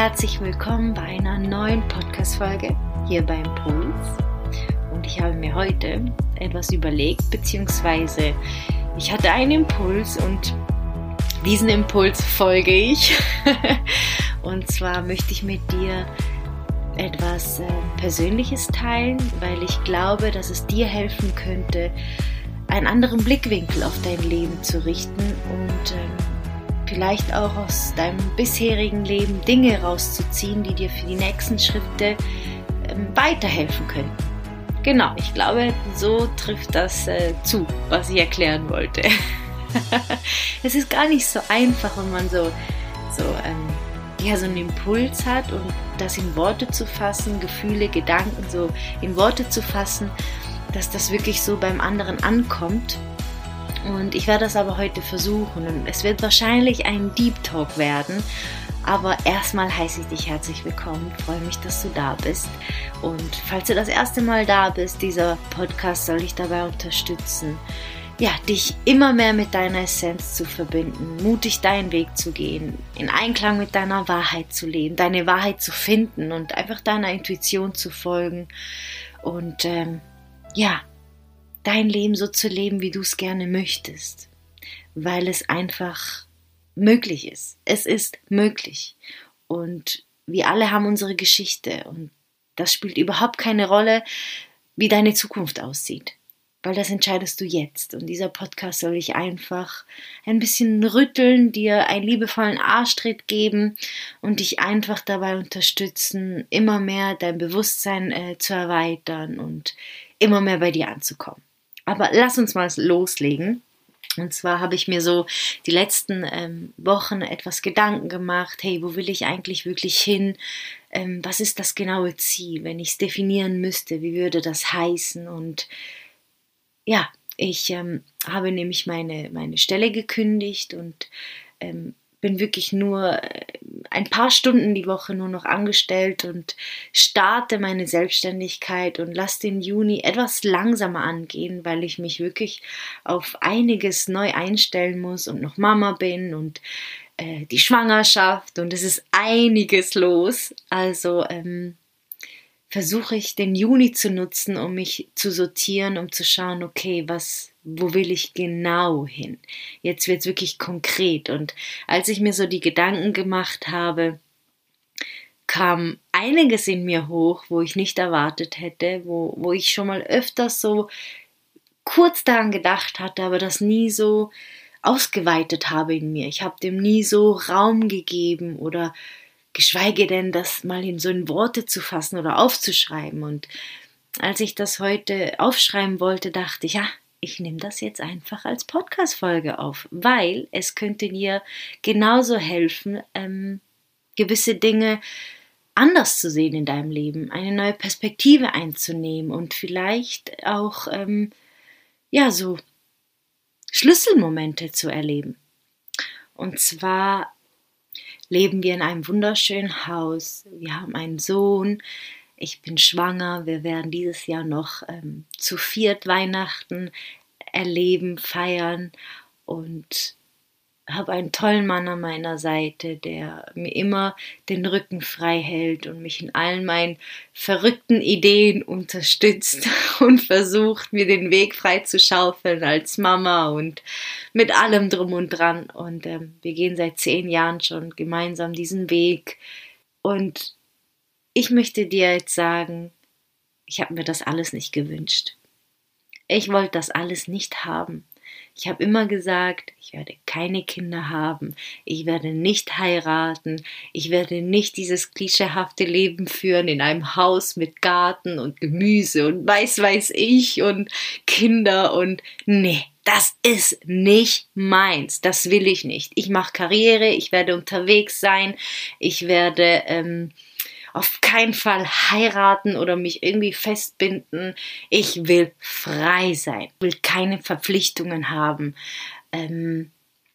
herzlich willkommen bei einer neuen Podcast-Folge hier beim Puls. Und ich habe mir heute etwas überlegt, beziehungsweise ich hatte einen Impuls und diesen Impuls folge ich. und zwar möchte ich mit dir etwas äh, Persönliches teilen, weil ich glaube, dass es dir helfen könnte, einen anderen Blickwinkel auf dein Leben zu richten und ähm, vielleicht auch aus deinem bisherigen Leben Dinge rauszuziehen, die dir für die nächsten Schritte ähm, weiterhelfen können. Genau, ich glaube, so trifft das äh, zu, was ich erklären wollte. es ist gar nicht so einfach, wenn man so, so, ähm, ja, so einen Impuls hat und das in Worte zu fassen, Gefühle, Gedanken so in Worte zu fassen, dass das wirklich so beim anderen ankommt und ich werde das aber heute versuchen. Und es wird wahrscheinlich ein Deep Talk werden. Aber erstmal heiße ich dich herzlich willkommen. Ich freue mich, dass du da bist. Und falls du das erste Mal da bist, dieser Podcast soll dich dabei unterstützen, ja, dich immer mehr mit deiner Essenz zu verbinden, mutig deinen Weg zu gehen, in Einklang mit deiner Wahrheit zu leben, deine Wahrheit zu finden und einfach deiner Intuition zu folgen. Und ähm, ja, dein Leben so zu leben, wie du es gerne möchtest, weil es einfach möglich ist. Es ist möglich. Und wir alle haben unsere Geschichte und das spielt überhaupt keine Rolle, wie deine Zukunft aussieht, weil das entscheidest du jetzt. Und dieser Podcast soll dich einfach ein bisschen rütteln, dir einen liebevollen Arschtritt geben und dich einfach dabei unterstützen, immer mehr dein Bewusstsein äh, zu erweitern und immer mehr bei dir anzukommen. Aber lass uns mal loslegen. Und zwar habe ich mir so die letzten ähm, Wochen etwas Gedanken gemacht, hey, wo will ich eigentlich wirklich hin? Ähm, was ist das genaue Ziel? Wenn ich es definieren müsste, wie würde das heißen? Und ja, ich ähm, habe nämlich meine, meine Stelle gekündigt und ähm, bin wirklich nur äh, ein paar Stunden die Woche nur noch angestellt und starte meine Selbstständigkeit und lasse den Juni etwas langsamer angehen, weil ich mich wirklich auf einiges neu einstellen muss und noch Mama bin und äh, die Schwangerschaft und es ist einiges los. Also ähm, versuche ich den Juni zu nutzen, um mich zu sortieren, um zu schauen, okay, was, wo will ich genau hin? Jetzt wird es wirklich konkret. Und als ich mir so die Gedanken gemacht habe, kam einiges in mir hoch, wo ich nicht erwartet hätte, wo, wo ich schon mal öfters so kurz daran gedacht hatte, aber das nie so ausgeweitet habe in mir. Ich habe dem nie so Raum gegeben oder geschweige denn das mal in so in Worte zu fassen oder aufzuschreiben. Und als ich das heute aufschreiben wollte, dachte ich, ja, ich nehme das jetzt einfach als Podcast-Folge auf, weil es könnte dir genauso helfen, ähm, gewisse Dinge anders zu sehen in deinem Leben, eine neue Perspektive einzunehmen und vielleicht auch, ähm, ja, so Schlüsselmomente zu erleben. Und zwar leben wir in einem wunderschönen Haus. Wir haben einen Sohn. Ich bin schwanger. Wir werden dieses Jahr noch ähm, zu viert Weihnachten erleben, feiern und habe einen tollen Mann an meiner Seite, der mir immer den Rücken frei hält und mich in allen meinen verrückten Ideen unterstützt und versucht, mir den Weg frei zu schaufeln als Mama und mit allem drum und dran. Und äh, wir gehen seit zehn Jahren schon gemeinsam diesen Weg. Und ich möchte dir jetzt sagen, ich habe mir das alles nicht gewünscht. Ich wollte das alles nicht haben. Ich habe immer gesagt, ich werde keine Kinder haben, ich werde nicht heiraten, ich werde nicht dieses klischeehafte Leben führen in einem Haus mit Garten und Gemüse und weiß weiß ich und Kinder und nee, das ist nicht meins, das will ich nicht. Ich mache Karriere, ich werde unterwegs sein, ich werde ähm, auf keinen Fall heiraten oder mich irgendwie festbinden. Ich will frei sein, will keine Verpflichtungen haben. Ähm,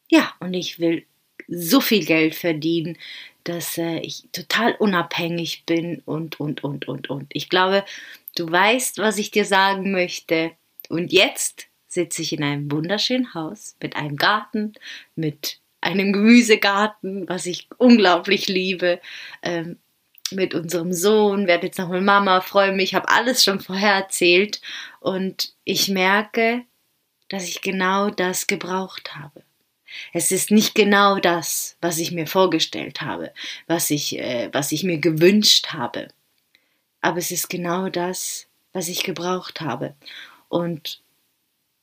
ja, und ich will so viel Geld verdienen, dass äh, ich total unabhängig bin und, und, und, und, und. Ich glaube, du weißt, was ich dir sagen möchte. Und jetzt sitze ich in einem wunderschönen Haus mit einem Garten, mit einem Gemüsegarten, was ich unglaublich liebe, ähm, mit unserem Sohn, werde jetzt nochmal Mama, freue mich, habe alles schon vorher erzählt und ich merke, dass ich genau das gebraucht habe. Es ist nicht genau das, was ich mir vorgestellt habe, was ich, äh, was ich mir gewünscht habe. Aber es ist genau das, was ich gebraucht habe. Und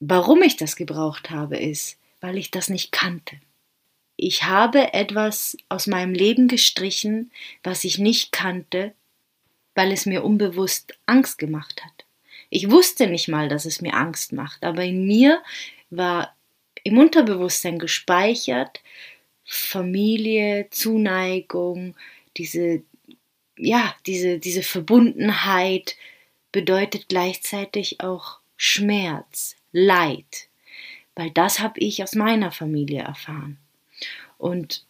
warum ich das gebraucht habe, ist, weil ich das nicht kannte. Ich habe etwas aus meinem Leben gestrichen, was ich nicht kannte, weil es mir unbewusst Angst gemacht hat. Ich wusste nicht mal, dass es mir Angst macht, aber in mir war im Unterbewusstsein gespeichert Familie, Zuneigung, diese ja, diese diese Verbundenheit bedeutet gleichzeitig auch Schmerz, Leid, weil das habe ich aus meiner Familie erfahren. Und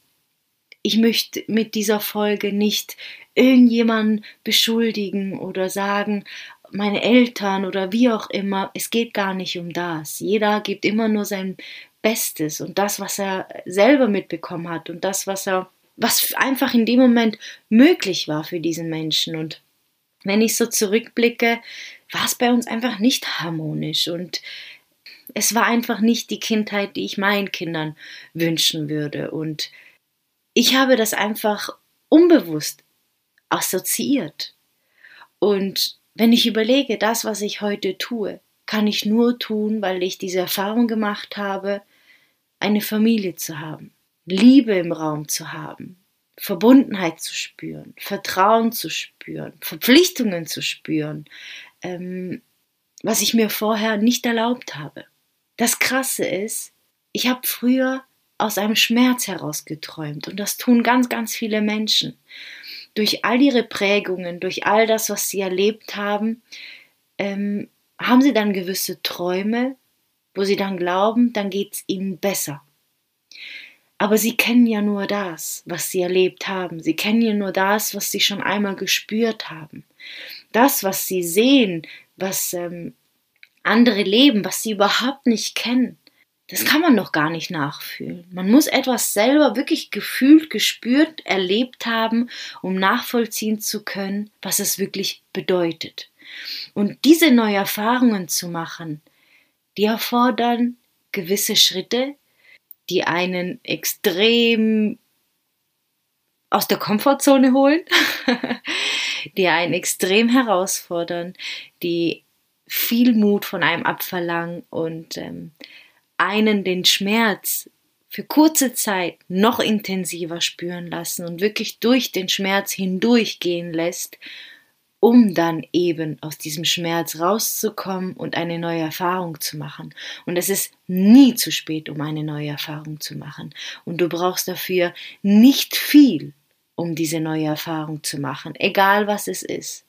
ich möchte mit dieser Folge nicht irgendjemanden beschuldigen oder sagen, meine Eltern oder wie auch immer, es geht gar nicht um das. Jeder gibt immer nur sein Bestes und das, was er selber mitbekommen hat und das, was er, was einfach in dem Moment möglich war für diesen Menschen. Und wenn ich so zurückblicke, war es bei uns einfach nicht harmonisch und es war einfach nicht die Kindheit, die ich meinen Kindern wünschen würde. Und ich habe das einfach unbewusst assoziiert. Und wenn ich überlege, das, was ich heute tue, kann ich nur tun, weil ich diese Erfahrung gemacht habe, eine Familie zu haben, Liebe im Raum zu haben, Verbundenheit zu spüren, Vertrauen zu spüren, Verpflichtungen zu spüren, ähm, was ich mir vorher nicht erlaubt habe. Das Krasse ist, ich habe früher aus einem Schmerz heraus geträumt und das tun ganz, ganz viele Menschen durch all ihre Prägungen, durch all das, was sie erlebt haben, ähm, haben sie dann gewisse Träume, wo sie dann glauben, dann geht es ihnen besser. Aber sie kennen ja nur das, was sie erlebt haben. Sie kennen ja nur das, was sie schon einmal gespürt haben. Das, was sie sehen, was ähm, andere leben, was sie überhaupt nicht kennen. Das kann man noch gar nicht nachfühlen. Man muss etwas selber wirklich gefühlt, gespürt, erlebt haben, um nachvollziehen zu können, was es wirklich bedeutet. Und diese neuen Erfahrungen zu machen, die erfordern gewisse Schritte, die einen extrem aus der Komfortzone holen, die einen extrem herausfordern, die viel Mut von einem abverlangen und ähm, einen den Schmerz für kurze Zeit noch intensiver spüren lassen und wirklich durch den Schmerz hindurchgehen lässt, um dann eben aus diesem Schmerz rauszukommen und eine neue Erfahrung zu machen. Und es ist nie zu spät, um eine neue Erfahrung zu machen. Und du brauchst dafür nicht viel, um diese neue Erfahrung zu machen, egal was es ist.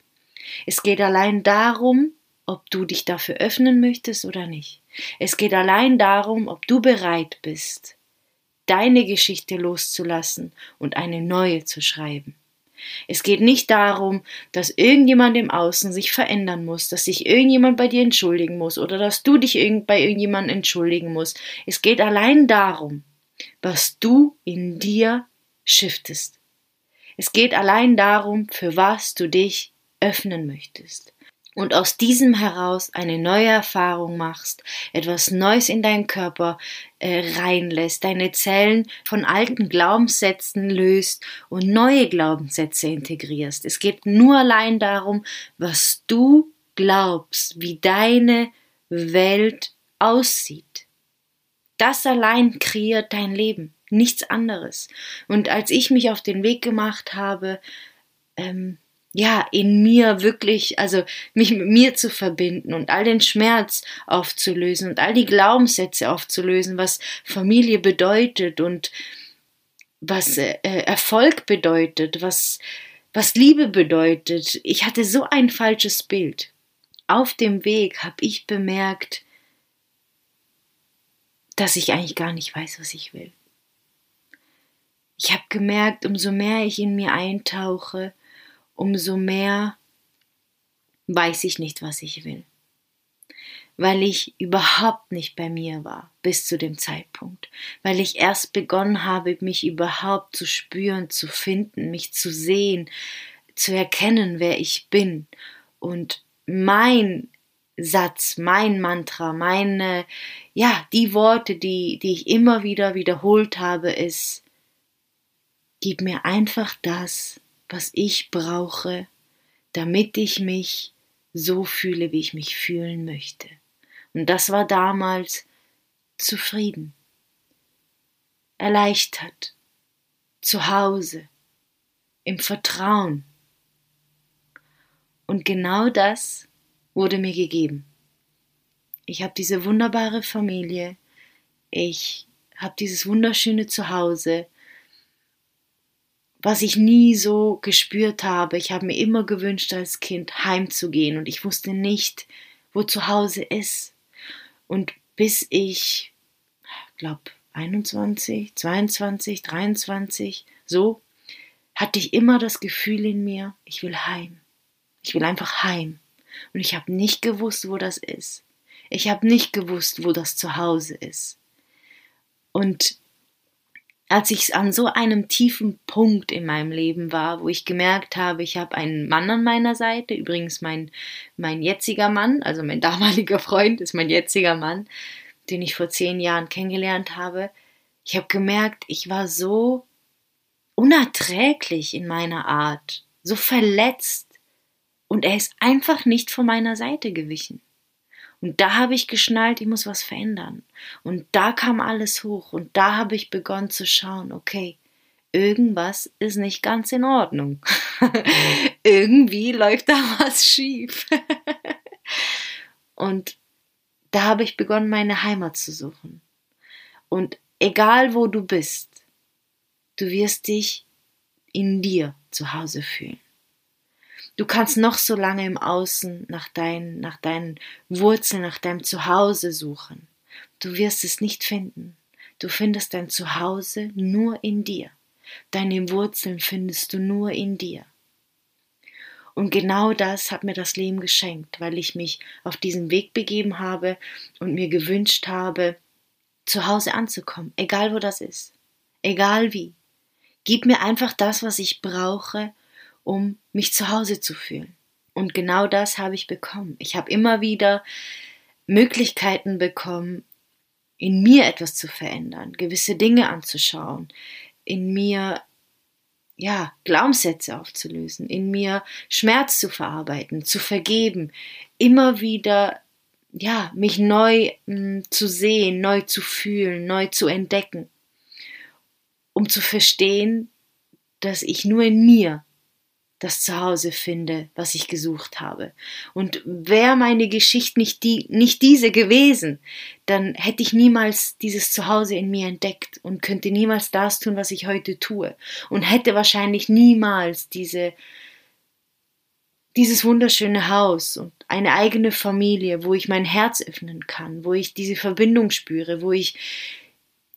Es geht allein darum, ob du dich dafür öffnen möchtest oder nicht. Es geht allein darum, ob du bereit bist, deine Geschichte loszulassen und eine neue zu schreiben. Es geht nicht darum, dass irgendjemand im Außen sich verändern muss, dass sich irgendjemand bei dir entschuldigen muss oder dass du dich bei irgendjemandem entschuldigen musst. Es geht allein darum, was du in dir shiftest. Es geht allein darum, für was du dich öffnen möchtest und aus diesem heraus eine neue Erfahrung machst, etwas Neues in deinen Körper äh, reinlässt, deine Zellen von alten Glaubenssätzen löst und neue Glaubenssätze integrierst. Es geht nur allein darum, was du glaubst, wie deine Welt aussieht. Das allein kreiert dein Leben, nichts anderes. Und als ich mich auf den Weg gemacht habe, ähm, ja, in mir wirklich, also mich mit mir zu verbinden und all den Schmerz aufzulösen und all die Glaubenssätze aufzulösen, was Familie bedeutet und was äh, Erfolg bedeutet, was, was Liebe bedeutet. Ich hatte so ein falsches Bild. Auf dem Weg habe ich bemerkt, dass ich eigentlich gar nicht weiß, was ich will. Ich habe gemerkt, umso mehr ich in mir eintauche, umso mehr weiß ich nicht, was ich will. weil ich überhaupt nicht bei mir war bis zu dem Zeitpunkt, weil ich erst begonnen habe, mich überhaupt zu spüren, zu finden, mich zu sehen, zu erkennen, wer ich bin. Und mein Satz, mein Mantra, meine, ja, die Worte, die, die ich immer wieder wiederholt habe, ist, gib mir einfach das, was ich brauche, damit ich mich so fühle, wie ich mich fühlen möchte. Und das war damals zufrieden, erleichtert, zu Hause, im Vertrauen. Und genau das wurde mir gegeben. Ich habe diese wunderbare Familie, ich habe dieses wunderschöne Zuhause, was ich nie so gespürt habe. Ich habe mir immer gewünscht, als Kind heimzugehen und ich wusste nicht, wo zu Hause ist. Und bis ich, glaube 21, 22, 23, so, hatte ich immer das Gefühl in mir, ich will heim. Ich will einfach heim. Und ich habe nicht gewusst, wo das ist. Ich habe nicht gewusst, wo das Zuhause ist. Und als ich an so einem tiefen Punkt in meinem Leben war, wo ich gemerkt habe, ich habe einen Mann an meiner Seite, übrigens mein, mein jetziger Mann, also mein damaliger Freund ist mein jetziger Mann, den ich vor zehn Jahren kennengelernt habe, ich habe gemerkt, ich war so unerträglich in meiner Art, so verletzt, und er ist einfach nicht von meiner Seite gewichen. Und da habe ich geschnallt, ich muss was verändern. Und da kam alles hoch und da habe ich begonnen zu schauen, okay, irgendwas ist nicht ganz in Ordnung. Irgendwie läuft da was schief. und da habe ich begonnen, meine Heimat zu suchen. Und egal wo du bist, du wirst dich in dir zu Hause fühlen. Du kannst noch so lange im Außen nach, dein, nach deinen Wurzeln, nach deinem Zuhause suchen. Du wirst es nicht finden. Du findest dein Zuhause nur in dir. Deine Wurzeln findest du nur in dir. Und genau das hat mir das Leben geschenkt, weil ich mich auf diesen Weg begeben habe und mir gewünscht habe, zu Hause anzukommen, egal wo das ist, egal wie. Gib mir einfach das, was ich brauche, um mich zu Hause zu fühlen. Und genau das habe ich bekommen. Ich habe immer wieder Möglichkeiten bekommen, in mir etwas zu verändern, gewisse Dinge anzuschauen, in mir ja, Glaubenssätze aufzulösen, in mir Schmerz zu verarbeiten, zu vergeben, immer wieder ja, mich neu mh, hm, zu sehen, neu zu fühlen, neu zu entdecken, um zu verstehen, dass ich nur in mir das Zuhause finde, was ich gesucht habe. Und wäre meine Geschichte nicht, die, nicht diese gewesen, dann hätte ich niemals dieses Zuhause in mir entdeckt und könnte niemals das tun, was ich heute tue. Und hätte wahrscheinlich niemals diese, dieses wunderschöne Haus und eine eigene Familie, wo ich mein Herz öffnen kann, wo ich diese Verbindung spüre, wo ich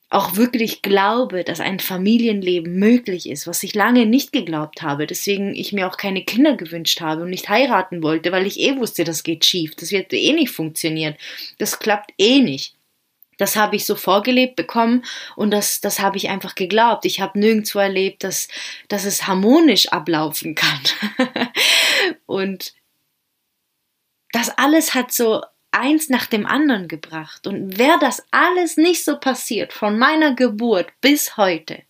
auch wirklich glaube, dass ein Familienleben möglich ist, was ich lange nicht geglaubt habe, deswegen ich mir auch keine Kinder gewünscht habe und nicht heiraten wollte, weil ich eh wusste, das geht schief, das wird eh nicht funktionieren, das klappt eh nicht. Das habe ich so vorgelebt bekommen und das, das habe ich einfach geglaubt. Ich habe nirgendwo erlebt, dass, dass es harmonisch ablaufen kann. und das alles hat so eins nach dem anderen gebracht. Und wäre das alles nicht so passiert, von meiner Geburt bis heute,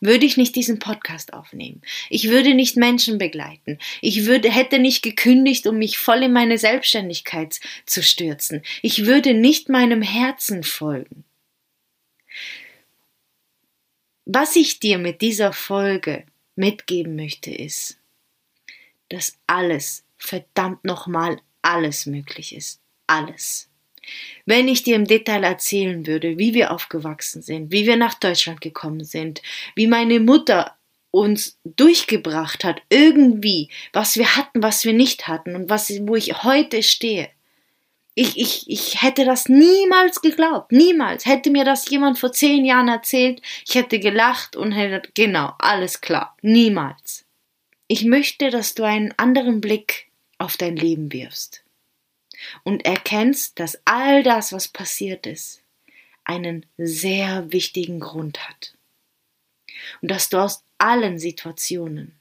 würde ich nicht diesen Podcast aufnehmen. Ich würde nicht Menschen begleiten. Ich würde, hätte nicht gekündigt, um mich voll in meine Selbstständigkeit zu stürzen. Ich würde nicht meinem Herzen folgen. Was ich dir mit dieser Folge mitgeben möchte, ist, dass alles, verdammt nochmal, alles möglich ist alles. Wenn ich dir im Detail erzählen würde, wie wir aufgewachsen sind, wie wir nach Deutschland gekommen sind, wie meine Mutter uns durchgebracht hat, irgendwie, was wir hatten, was wir nicht hatten und was, wo ich heute stehe. Ich, ich, ich hätte das niemals geglaubt, niemals. Hätte mir das jemand vor zehn Jahren erzählt, ich hätte gelacht und hätte, genau, alles klar, niemals. Ich möchte, dass du einen anderen Blick auf dein Leben wirfst und erkennst, dass all das, was passiert ist, einen sehr wichtigen Grund hat. Und dass du aus allen Situationen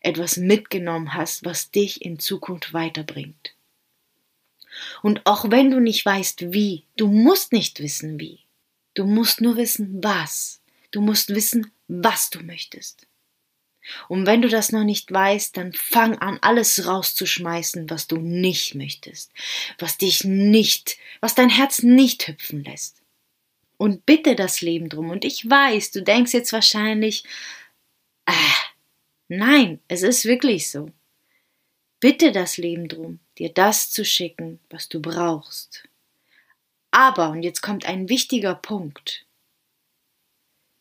etwas mitgenommen hast, was dich in Zukunft weiterbringt. Und auch wenn du nicht weißt, wie, du musst nicht wissen, wie. Du musst nur wissen, was. Du musst wissen, was du möchtest. Und wenn du das noch nicht weißt, dann fang an, alles rauszuschmeißen, was du nicht möchtest, was dich nicht, was dein Herz nicht hüpfen lässt. Und bitte das Leben drum. Und ich weiß, du denkst jetzt wahrscheinlich, ah, nein, es ist wirklich so. Bitte das Leben drum, dir das zu schicken, was du brauchst. Aber, und jetzt kommt ein wichtiger Punkt,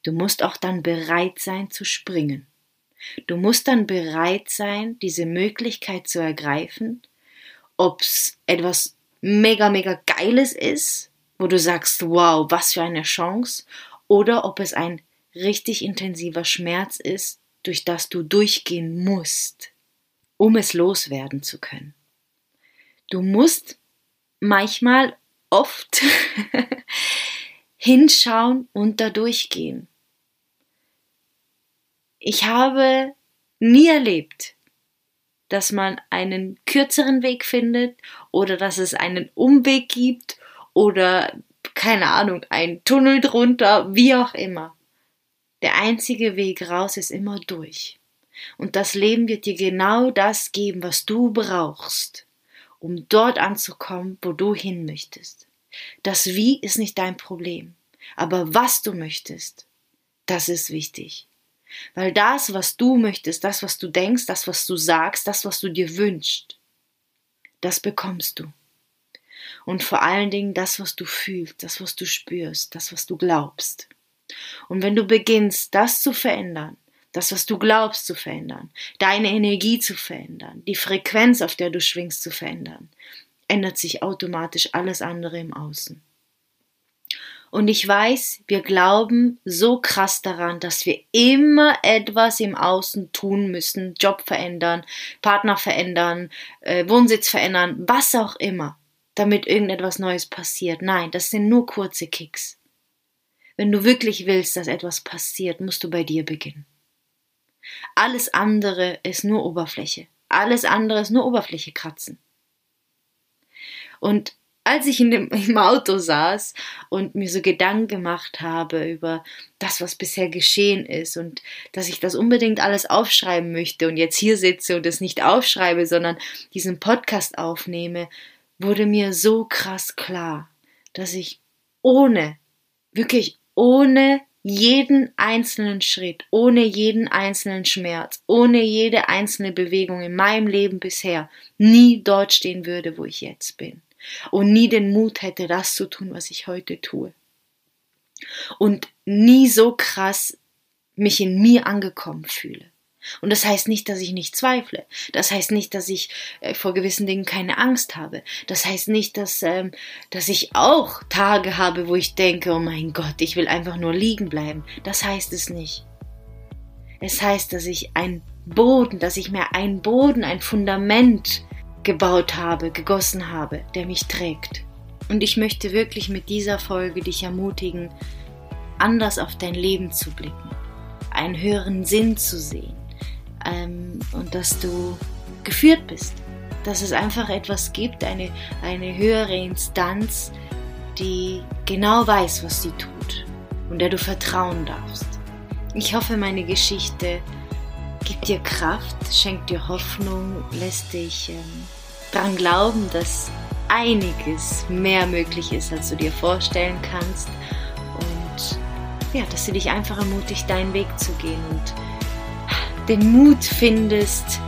du musst auch dann bereit sein zu springen. Du musst dann bereit sein, diese Möglichkeit zu ergreifen, ob's etwas mega, mega Geiles ist, wo du sagst, wow, was für eine Chance, oder ob es ein richtig intensiver Schmerz ist, durch das du durchgehen musst, um es loswerden zu können. Du musst manchmal oft hinschauen und da durchgehen. Ich habe nie erlebt, dass man einen kürzeren Weg findet oder dass es einen Umweg gibt oder keine Ahnung, ein Tunnel drunter, wie auch immer. Der einzige Weg raus ist immer durch. Und das Leben wird dir genau das geben, was du brauchst, um dort anzukommen, wo du hin möchtest. Das Wie ist nicht dein Problem, aber was du möchtest, das ist wichtig. Weil das, was du möchtest, das, was du denkst, das, was du sagst, das, was du dir wünschst, das bekommst du. Und vor allen Dingen das, was du fühlst, das, was du spürst, das, was du glaubst. Und wenn du beginnst, das zu verändern, das, was du glaubst zu verändern, deine Energie zu verändern, die Frequenz, auf der du schwingst, zu verändern, ändert sich automatisch alles andere im Außen. Und ich weiß, wir glauben so krass daran, dass wir immer etwas im Außen tun müssen, Job verändern, Partner verändern, äh, Wohnsitz verändern, was auch immer, damit irgendetwas Neues passiert. Nein, das sind nur kurze Kicks. Wenn du wirklich willst, dass etwas passiert, musst du bei dir beginnen. Alles andere ist nur Oberfläche. Alles andere ist nur Oberfläche kratzen. Und als ich in dem, im Auto saß und mir so Gedanken gemacht habe über das, was bisher geschehen ist und dass ich das unbedingt alles aufschreiben möchte und jetzt hier sitze und es nicht aufschreibe, sondern diesen Podcast aufnehme, wurde mir so krass klar, dass ich ohne, wirklich ohne jeden einzelnen Schritt, ohne jeden einzelnen Schmerz, ohne jede einzelne Bewegung in meinem Leben bisher nie dort stehen würde, wo ich jetzt bin und nie den Mut hätte, das zu tun, was ich heute tue. Und nie so krass mich in mir angekommen fühle. Und das heißt nicht, dass ich nicht zweifle. Das heißt nicht, dass ich äh, vor gewissen Dingen keine Angst habe. Das heißt nicht, dass, ähm, dass ich auch Tage habe, wo ich denke, oh mein Gott, ich will einfach nur liegen bleiben. Das heißt es nicht. Es heißt, dass ich ein Boden, dass ich mir ein Boden, ein Fundament gebaut habe, gegossen habe, der mich trägt. Und ich möchte wirklich mit dieser Folge dich ermutigen, anders auf dein Leben zu blicken, einen höheren Sinn zu sehen ähm, und dass du geführt bist, dass es einfach etwas gibt, eine, eine höhere Instanz, die genau weiß, was sie tut und der du vertrauen darfst. Ich hoffe, meine Geschichte gibt dir Kraft, schenkt dir Hoffnung, lässt dich ähm, daran glauben, dass einiges mehr möglich ist, als du dir vorstellen kannst. Und ja, dass du dich einfach ermutigt, deinen Weg zu gehen und den Mut findest,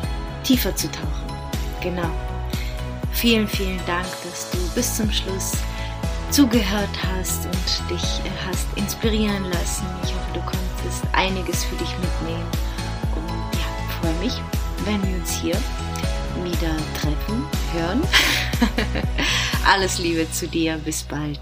tiefer zu tauchen. Genau. Vielen, vielen Dank, dass du bis zum Schluss zugehört hast und dich äh, hast inspirieren lassen. Ich hoffe, du konntest einiges für dich mitnehmen. Freue mich, wenn wir uns hier wieder treffen, hören. Alles Liebe zu dir, bis bald.